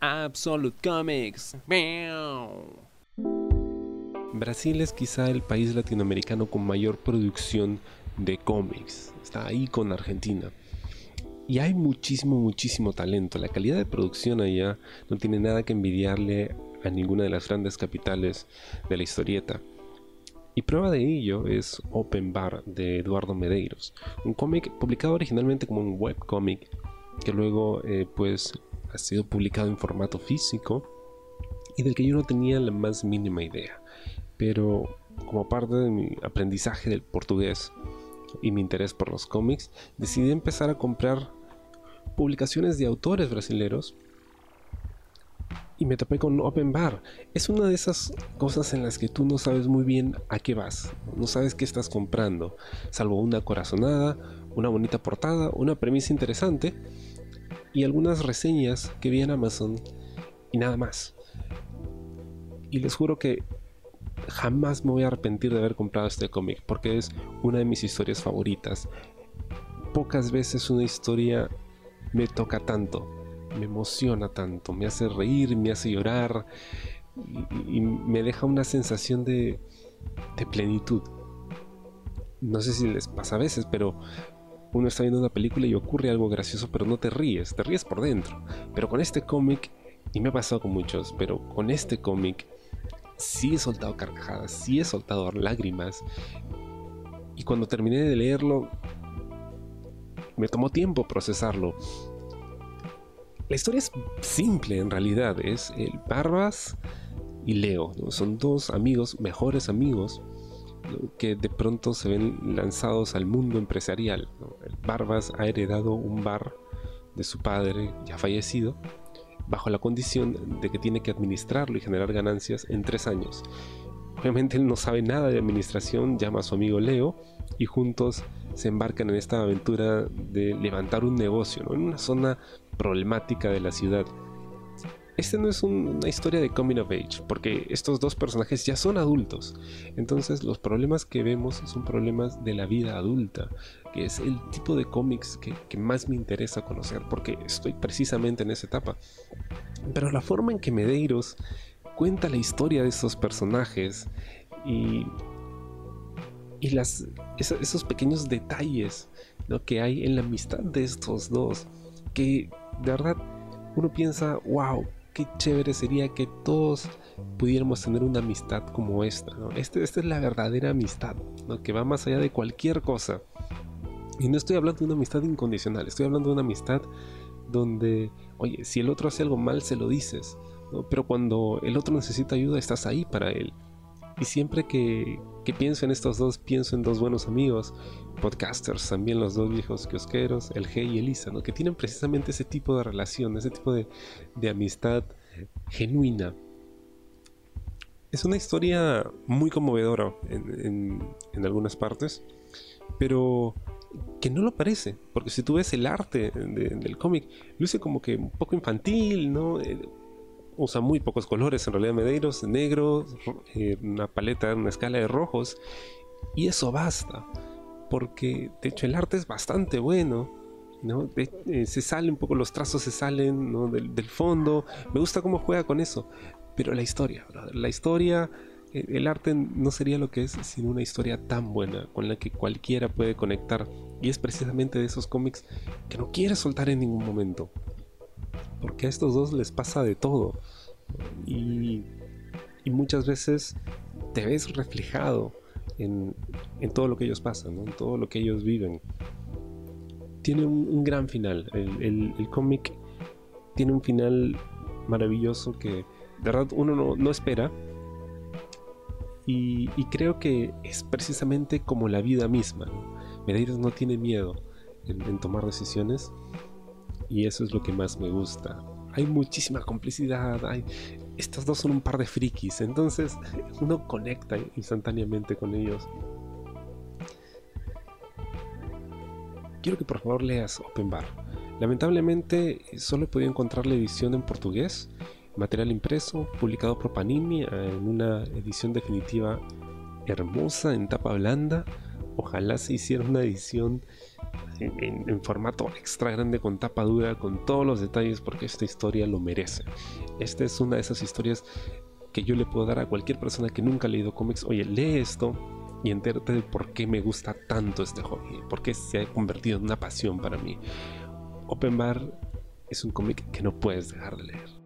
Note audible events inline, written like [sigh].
Absolute Comics. Brasil es quizá el país latinoamericano con mayor producción de cómics. Está ahí con Argentina. Y hay muchísimo, muchísimo talento. La calidad de producción allá no tiene nada que envidiarle a ninguna de las grandes capitales de la historieta. Y prueba de ello es Open Bar de Eduardo Medeiros, un cómic publicado originalmente como un webcómic que luego eh, pues ha sido publicado en formato físico y del que yo no tenía la más mínima idea. Pero como parte de mi aprendizaje del portugués y mi interés por los cómics, decidí empezar a comprar publicaciones de autores brasileños y me topé con Open Bar. Es una de esas cosas en las que tú no sabes muy bien a qué vas, no sabes qué estás comprando, salvo una corazonada, una bonita portada, una premisa interesante y algunas reseñas que vi en Amazon y nada más. Y les juro que jamás me voy a arrepentir de haber comprado este cómic porque es una de mis historias favoritas. Pocas veces una historia me toca tanto, me emociona tanto, me hace reír, me hace llorar y, me deja una sensación de, de plenitud. No sé si les pasa a veces, pero uno está viendo una película y ocurre algo gracioso, pero no te ríes, te ríes por dentro. Pero con este cómic, y me ha pasado con muchos, pero con este cómic sí he soltado carcajadas, sí he soltado lágrimas. Y cuando terminé de leerlo, me tomó tiempo procesarlo. La historia es simple en realidad, es el Barbas y Leo, son dos amigos, mejores amigos, que de pronto se ven lanzados al mundo empresarial. Barbas ha heredado un bar de su padre ya fallecido, bajo la condición de que tiene que administrarlo y generar ganancias en tres años. Obviamente él no sabe nada de administración, llama a su amigo Leo y juntos se embarcan en esta aventura de levantar un negocio en una zona problemática de la ciudad este no es una historia de coming of age, porque estos dos personajes ya son adultos. Entonces los problemas que vemos son problemas de la vida adulta, que es el tipo de cómics que, más me interesa conocer, porque estoy precisamente en esa etapa. Pero la forma en que Medeiros cuenta la historia de estos personajes y, y las, esos, pequeños detalles que hay en la amistad de estos dos, que de verdad uno piensa, wow, qué chévere sería que todos pudiéramos tener una amistad como esta. Este, esta es la verdadera amistad, que va más allá de cualquier cosa. Y no estoy hablando de una amistad incondicional, estoy hablando de una amistad donde, oye, si el otro hace algo mal, se lo dices. Pero cuando el otro necesita ayuda, estás ahí para él. Y siempre que, pienso en estos dos, pienso en dos buenos amigos, podcasters, también los dos viejos kiosqueros, el G y Elisa, ¿no? que tienen precisamente ese tipo de relación, ese tipo de, amistad genuina. Es una historia muy conmovedora en, algunas partes, pero que no lo parece, porque si tú ves el arte del cómic, luce como que un poco infantil, ¿no? Usa muy pocos colores, en realidad Medeiros, negro, eh, una paleta, una escala de rojos, y eso basta, porque de hecho el arte es bastante bueno, ¿no? Eh, se sale un poco, los trazos se salen del, fondo, me gusta cómo juega con eso, pero la historia, la historia, eh, el arte no sería lo que es sin una historia tan buena, con la que cualquiera puede conectar, y es precisamente de esos cómics que no quieres soltar en ningún momento porque a estos dos les pasa de todo. Y, muchas veces te ves reflejado en, todo lo que ellos pasan, en todo lo que ellos viven. Tiene un, gran final. El, cómic tiene un final maravilloso que de verdad uno no, espera. Y, creo que es precisamente como la vida misma. Medeiros no tiene miedo en tomar decisiones y eso es lo que más me gusta. Hay muchísima complicidad, hay... estos dos son un par de frikis, entonces [laughs] uno conecta instantáneamente con ellos. Quiero que por favor leas Open Bar. Lamentablemente solo he podido encontrar la edición en portugués, material impreso, publicado por Panini en una edición definitiva hermosa en tapa blanda, Ojalá se hiciera una edición en, formato extra grande con tapa dura, con todos los detalles, porque esta historia lo merece. Esta es una de esas historias que yo le puedo dar a cualquier persona que nunca ha leído cómics. Oye, lee esto y entérate de por qué me gusta tanto este hobby, por qué se ha convertido en una pasión para mí. Open Bar es un cómic que no puedes dejar de leer.